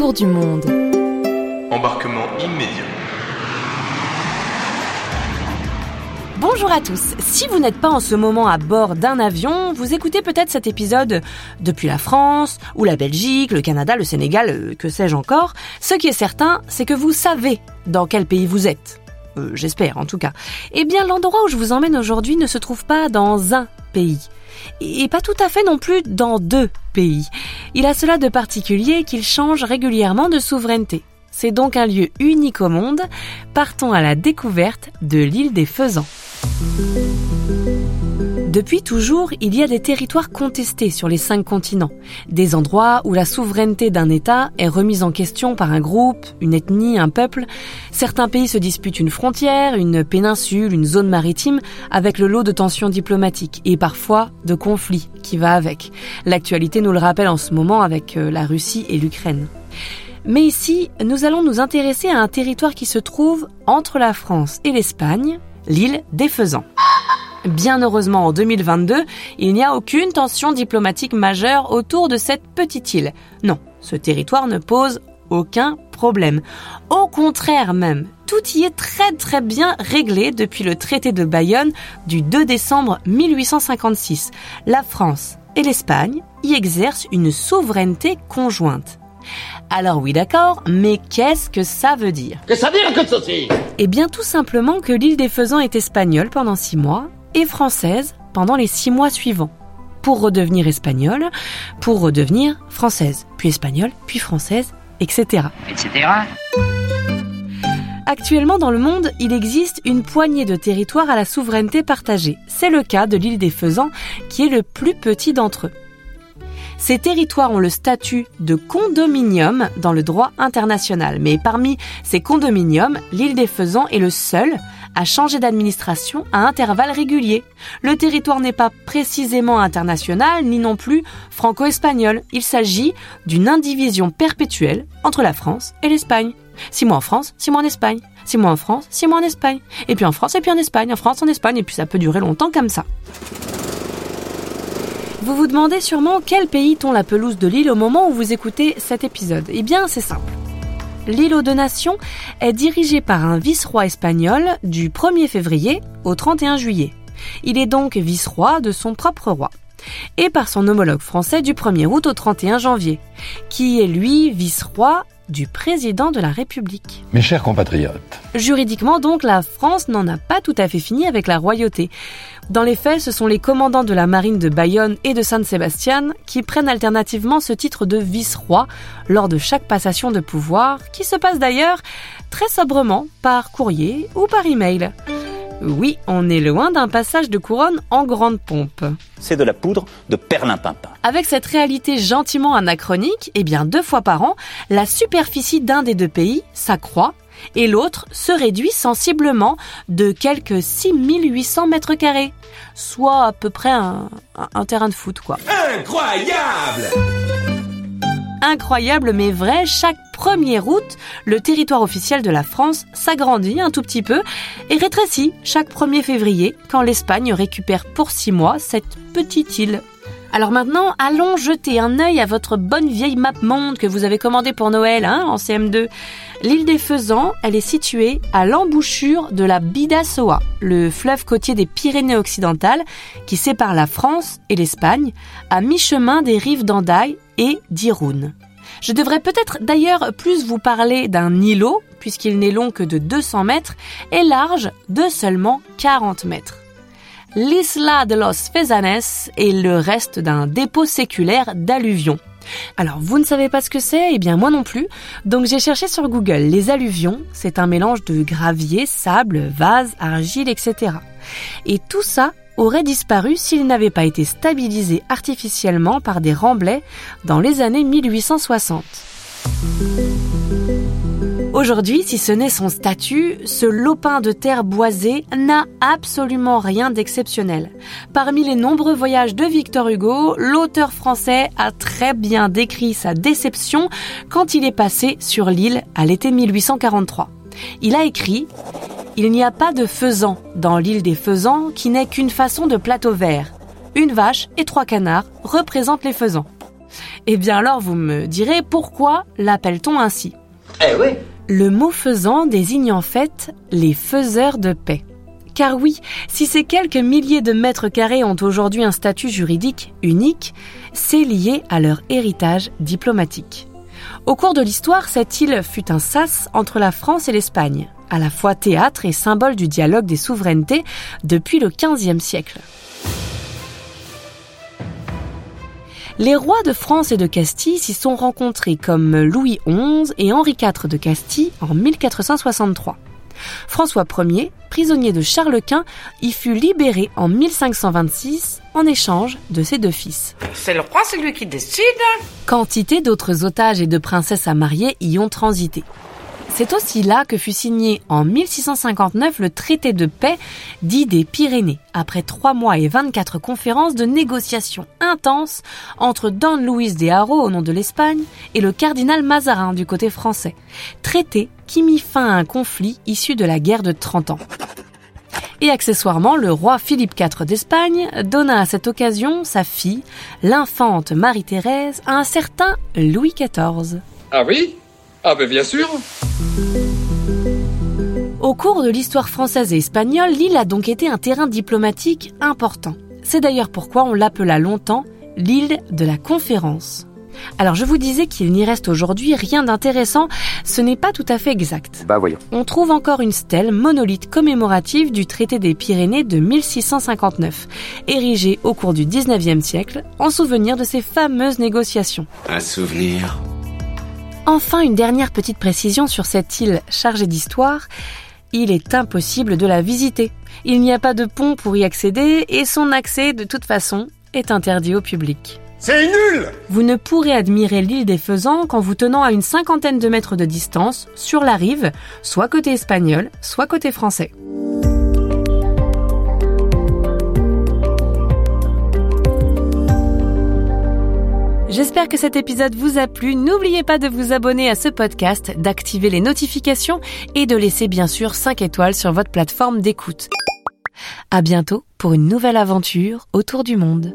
Autour du monde. Embarquement immédiat. Bonjour à tous. Si vous n'êtes pas en ce moment à bord d'un avion, vous écoutez peut-être cet épisode depuis la France, ou la Belgique, le Canada, le Sénégal, euh, que sais-je encore. Ce qui est certain, c'est que vous savez dans quel pays vous êtes. Euh, J'espère en tout cas. Eh bien, l'endroit où je vous emmène aujourd'hui ne se trouve pas dans un pays. Et pas tout à fait non plus dans deux pays. Il a cela de particulier qu'il change régulièrement de souveraineté. C'est donc un lieu unique au monde. Partons à la découverte de l'île des Faisans. Depuis toujours, il y a des territoires contestés sur les cinq continents, des endroits où la souveraineté d'un État est remise en question par un groupe, une ethnie, un peuple. Certains pays se disputent une frontière, une péninsule, une zone maritime, avec le lot de tensions diplomatiques et parfois de conflits qui va avec. L'actualité nous le rappelle en ce moment avec euh, la Russie et l'Ukraine. Mais ici, nous allons nous intéresser à un territoire qui se trouve entre la France et l'Espagne, l'île des Faisans. Bien heureusement, en 2022, il n'y a aucune tension diplomatique majeure autour de cette petite île. Non, ce territoire ne pose aucun problème. Au contraire même, tout y est très très bien réglé depuis le traité de Bayonne du 2 décembre 1856. La France et l'Espagne y exercent une souveraineté conjointe. Alors oui d'accord, mais qu'est-ce que ça veut dire? Que ça veut dire que ceci Eh bien tout simplement que l'île des Faisans est espagnole pendant six mois et française pendant les six mois suivants. Pour redevenir espagnole, pour redevenir française, puis espagnole, puis française, etc. etc. Actuellement dans le monde, il existe une poignée de territoires à la souveraineté partagée. C'est le cas de l'île des Faisans, qui est le plus petit d'entre eux. Ces territoires ont le statut de condominium dans le droit international, mais parmi ces condominiums, l'île des Faisans est le seul à changer d'administration à intervalles réguliers. Le territoire n'est pas précisément international, ni non plus franco-espagnol. Il s'agit d'une indivision perpétuelle entre la France et l'Espagne. Six mois en France, six mois en Espagne. Six mois en France, six mois en Espagne. Et puis en France, et puis en Espagne, en France, en Espagne, et puis ça peut durer longtemps comme ça. Vous vous demandez sûrement quel pays tond la pelouse de l'île au moment où vous écoutez cet épisode. Eh bien, c'est simple. L'île aux deux nations est dirigée par un vice-roi espagnol du 1er février au 31 juillet. Il est donc vice-roi de son propre roi. Et par son homologue français du 1er août au 31 janvier, qui est lui vice-roi du président de la République. Mes chers compatriotes, Juridiquement donc, la France n'en a pas tout à fait fini avec la royauté. Dans les faits, ce sont les commandants de la marine de Bayonne et de Saint-Sébastien qui prennent alternativement ce titre de vice-roi lors de chaque passation de pouvoir, qui se passe d'ailleurs très sobrement par courrier ou par email. Oui, on est loin d'un passage de couronne en grande pompe. C'est de la poudre de perlimpinpin. Avec cette réalité gentiment anachronique, eh bien deux fois par an, la superficie d'un des deux pays s'accroît et l'autre se réduit sensiblement de quelques 6800 mètres carrés, soit à peu près un, un- un terrain de foot quoi. Incroyable Incroyable mais vrai, chaque 1er août, le territoire officiel de la France s'agrandit un tout petit peu et rétrécit chaque 1er février quand l'Espagne récupère pour 6 mois cette petite île. Alors maintenant, allons jeter un œil à votre bonne vieille map monde que vous avez commandée pour Noël hein, en CM2. L'île des Faisans, elle est située à l'embouchure de la Bidassoa, le fleuve côtier des Pyrénées occidentales qui sépare la France et l'Espagne, à mi-chemin des rives d'Andaille et d'Irun. Je devrais peut-être d'ailleurs plus vous parler d'un îlot, puisqu'il n'est long que de 200 mètres et large de seulement 40 mètres. L'Isla de los Fezanes est le reste d'un dépôt séculaire d'alluvions. Alors, vous ne savez pas ce que c'est? Eh bien, moi non plus. Donc, j'ai cherché sur Google. Les alluvions, c'est un mélange de gravier, sable, vase, argile, etc. Et tout ça aurait disparu s'il n'avait pas été stabilisé artificiellement par des remblais dans les années 1860. Aujourd'hui, si ce n'est son statut, ce lopin de terre boisé n'a absolument rien d'exceptionnel. Parmi les nombreux voyages de Victor Hugo, l'auteur français a très bien décrit sa déception quand il est passé sur l'île à l'été 1843. Il a écrit Il n'y a pas de faisan dans l'île des faisans qui n'est qu'une façon de plateau vert. Une vache et trois canards représentent les faisans. Eh bien alors vous me direz pourquoi l'appelle-t-on ainsi? Eh oui le mot faisant désigne en fait les faiseurs de paix. Car oui, si ces quelques milliers de mètres carrés ont aujourd'hui un statut juridique unique, c'est lié à leur héritage diplomatique. Au cours de l'histoire, cette île fut un sas entre la France et l'Espagne, à la fois théâtre et symbole du dialogue des souverainetés depuis le XVe siècle. Les rois de France et de Castille s'y sont rencontrés comme Louis XI et Henri IV de Castille en 1463. François Ier, prisonnier de Charles Quint, y fut libéré en 1526 en échange de ses deux fils. C'est le roi, c'est lui qui décide. Quantité d'autres otages et de princesses à marier y ont transité. C'est aussi là que fut signé en 1659 le traité de paix dit des Pyrénées, après trois mois et 24 conférences de négociations intenses entre Don Luis de Haro au nom de l'Espagne et le cardinal Mazarin du côté français. Traité qui mit fin à un conflit issu de la guerre de 30 ans. Et accessoirement, le roi Philippe IV d'Espagne donna à cette occasion sa fille, l'infante Marie-Thérèse, à un certain Louis XIV. Ah oui? Ah ben bien sûr au cours de l'histoire française et espagnole, l'île a donc été un terrain diplomatique important. C'est d'ailleurs pourquoi on l'appela longtemps l'île de la conférence. Alors je vous disais qu'il n'y reste aujourd'hui rien d'intéressant, ce n'est pas tout à fait exact. Bah voyons. On trouve encore une stèle monolithe commémorative du traité des Pyrénées de 1659, érigée au cours du 19e siècle en souvenir de ces fameuses négociations. Un souvenir. Enfin, une dernière petite précision sur cette île chargée d'histoire. Il est impossible de la visiter. Il n'y a pas de pont pour y accéder et son accès, de toute façon, est interdit au public. C'est nul Vous ne pourrez admirer l'île des Faisans qu'en vous tenant à une cinquantaine de mètres de distance, sur la rive, soit côté espagnol, soit côté français. J'espère que cet épisode vous a plu. N'oubliez pas de vous abonner à ce podcast, d'activer les notifications et de laisser bien sûr 5 étoiles sur votre plateforme d'écoute. À bientôt pour une nouvelle aventure autour du monde.